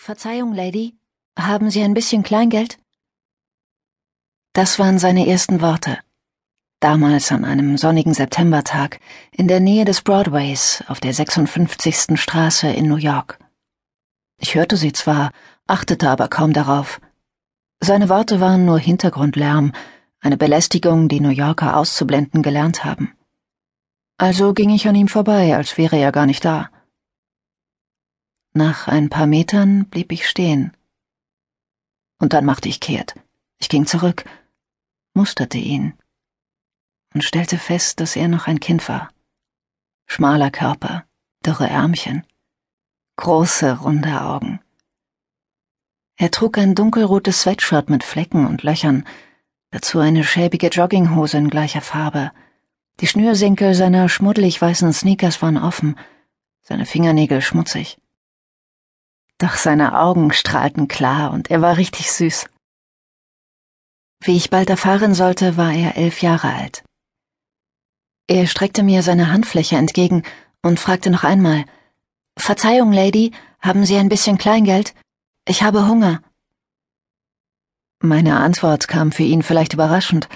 Verzeihung, Lady, haben Sie ein bisschen Kleingeld? Das waren seine ersten Worte. Damals an einem sonnigen Septembertag in der Nähe des Broadways auf der 56. Straße in New York. Ich hörte sie zwar, achtete aber kaum darauf. Seine Worte waren nur Hintergrundlärm, eine Belästigung, die New Yorker auszublenden gelernt haben. Also ging ich an ihm vorbei, als wäre er gar nicht da. Nach ein paar Metern blieb ich stehen. Und dann machte ich kehrt. Ich ging zurück, musterte ihn und stellte fest, dass er noch ein Kind war. Schmaler Körper, dürre Ärmchen, große, runde Augen. Er trug ein dunkelrotes Sweatshirt mit Flecken und Löchern, dazu eine schäbige Jogginghose in gleicher Farbe. Die Schnürsenkel seiner schmuddelig weißen Sneakers waren offen, seine Fingernägel schmutzig. Doch seine Augen strahlten klar und er war richtig süß. Wie ich bald erfahren sollte, war er elf Jahre alt. Er streckte mir seine Handfläche entgegen und fragte noch einmal Verzeihung, Lady, haben Sie ein bisschen Kleingeld? Ich habe Hunger. Meine Antwort kam für ihn vielleicht überraschend,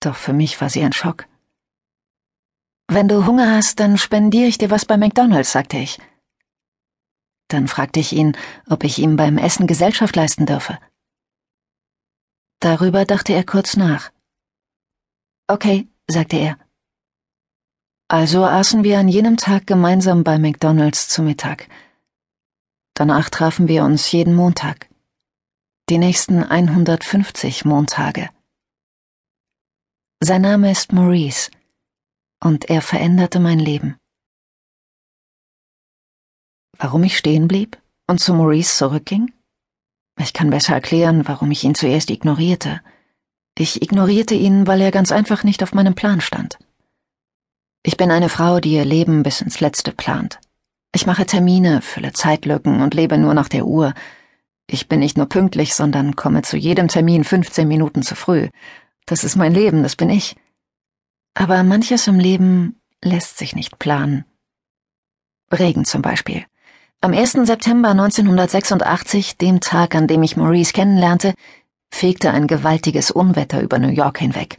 doch für mich war sie ein Schock. Wenn du Hunger hast, dann spendiere ich dir was bei McDonald's, sagte ich. Dann fragte ich ihn, ob ich ihm beim Essen Gesellschaft leisten dürfe. Darüber dachte er kurz nach. Okay, sagte er. Also aßen wir an jenem Tag gemeinsam bei McDonald's zu Mittag. Danach trafen wir uns jeden Montag. Die nächsten 150 Montage. Sein Name ist Maurice und er veränderte mein Leben. Warum ich stehen blieb und zu Maurice zurückging? Ich kann besser erklären, warum ich ihn zuerst ignorierte. Ich ignorierte ihn, weil er ganz einfach nicht auf meinem Plan stand. Ich bin eine Frau, die ihr Leben bis ins Letzte plant. Ich mache Termine, fülle Zeitlücken und lebe nur nach der Uhr. Ich bin nicht nur pünktlich, sondern komme zu jedem Termin 15 Minuten zu früh. Das ist mein Leben, das bin ich. Aber manches im Leben lässt sich nicht planen. Regen zum Beispiel. Am 1. September 1986, dem Tag, an dem ich Maurice kennenlernte, fegte ein gewaltiges Unwetter über New York hinweg.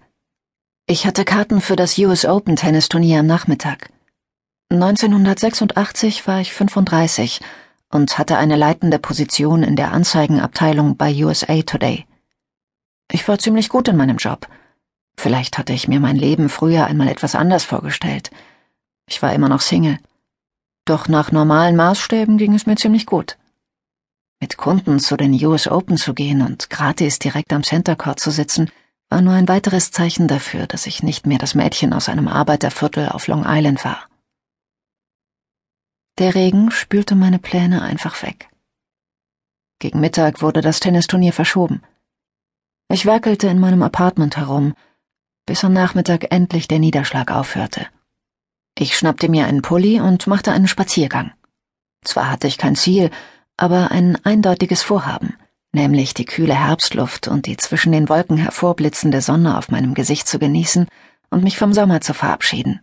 Ich hatte Karten für das US Open Tennisturnier am Nachmittag. 1986 war ich 35 und hatte eine leitende Position in der Anzeigenabteilung bei USA Today. Ich war ziemlich gut in meinem Job. Vielleicht hatte ich mir mein Leben früher einmal etwas anders vorgestellt. Ich war immer noch Single. Doch nach normalen Maßstäben ging es mir ziemlich gut. Mit Kunden zu den US Open zu gehen und gratis direkt am Center Court zu sitzen, war nur ein weiteres Zeichen dafür, dass ich nicht mehr das Mädchen aus einem Arbeiterviertel auf Long Island war. Der Regen spülte meine Pläne einfach weg. Gegen Mittag wurde das Tennisturnier verschoben. Ich werkelte in meinem Apartment herum, bis am Nachmittag endlich der Niederschlag aufhörte. Ich schnappte mir einen Pulli und machte einen Spaziergang. Zwar hatte ich kein Ziel, aber ein eindeutiges Vorhaben, nämlich die kühle Herbstluft und die zwischen den Wolken hervorblitzende Sonne auf meinem Gesicht zu genießen und mich vom Sommer zu verabschieden.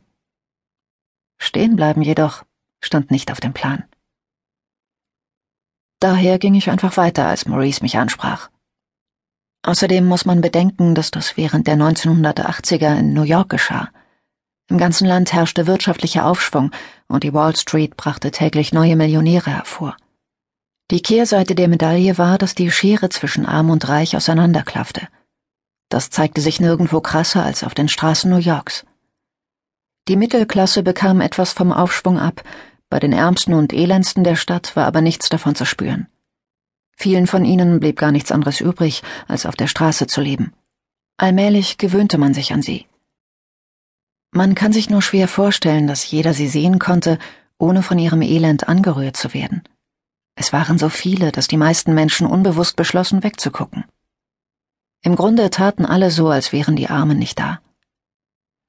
Stehen bleiben jedoch stand nicht auf dem Plan. Daher ging ich einfach weiter, als Maurice mich ansprach. Außerdem muss man bedenken, dass das während der 1980er in New York geschah. Im ganzen Land herrschte wirtschaftlicher Aufschwung und die Wall Street brachte täglich neue Millionäre hervor. Die Kehrseite der Medaille war, dass die Schere zwischen Arm und Reich auseinanderklaffte. Das zeigte sich nirgendwo krasser als auf den Straßen New Yorks. Die Mittelklasse bekam etwas vom Aufschwung ab, bei den Ärmsten und Elendsten der Stadt war aber nichts davon zu spüren. Vielen von ihnen blieb gar nichts anderes übrig, als auf der Straße zu leben. Allmählich gewöhnte man sich an sie. Man kann sich nur schwer vorstellen, dass jeder sie sehen konnte, ohne von ihrem Elend angerührt zu werden. Es waren so viele, dass die meisten Menschen unbewusst beschlossen, wegzugucken. Im Grunde taten alle so, als wären die Armen nicht da.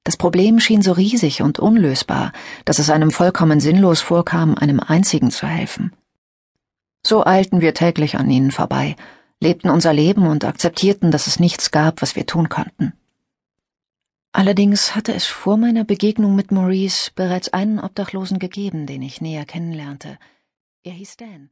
Das Problem schien so riesig und unlösbar, dass es einem vollkommen sinnlos vorkam, einem einzigen zu helfen. So eilten wir täglich an ihnen vorbei, lebten unser Leben und akzeptierten, dass es nichts gab, was wir tun konnten. Allerdings hatte es vor meiner Begegnung mit Maurice bereits einen Obdachlosen gegeben, den ich näher kennenlernte. Er hieß Dan.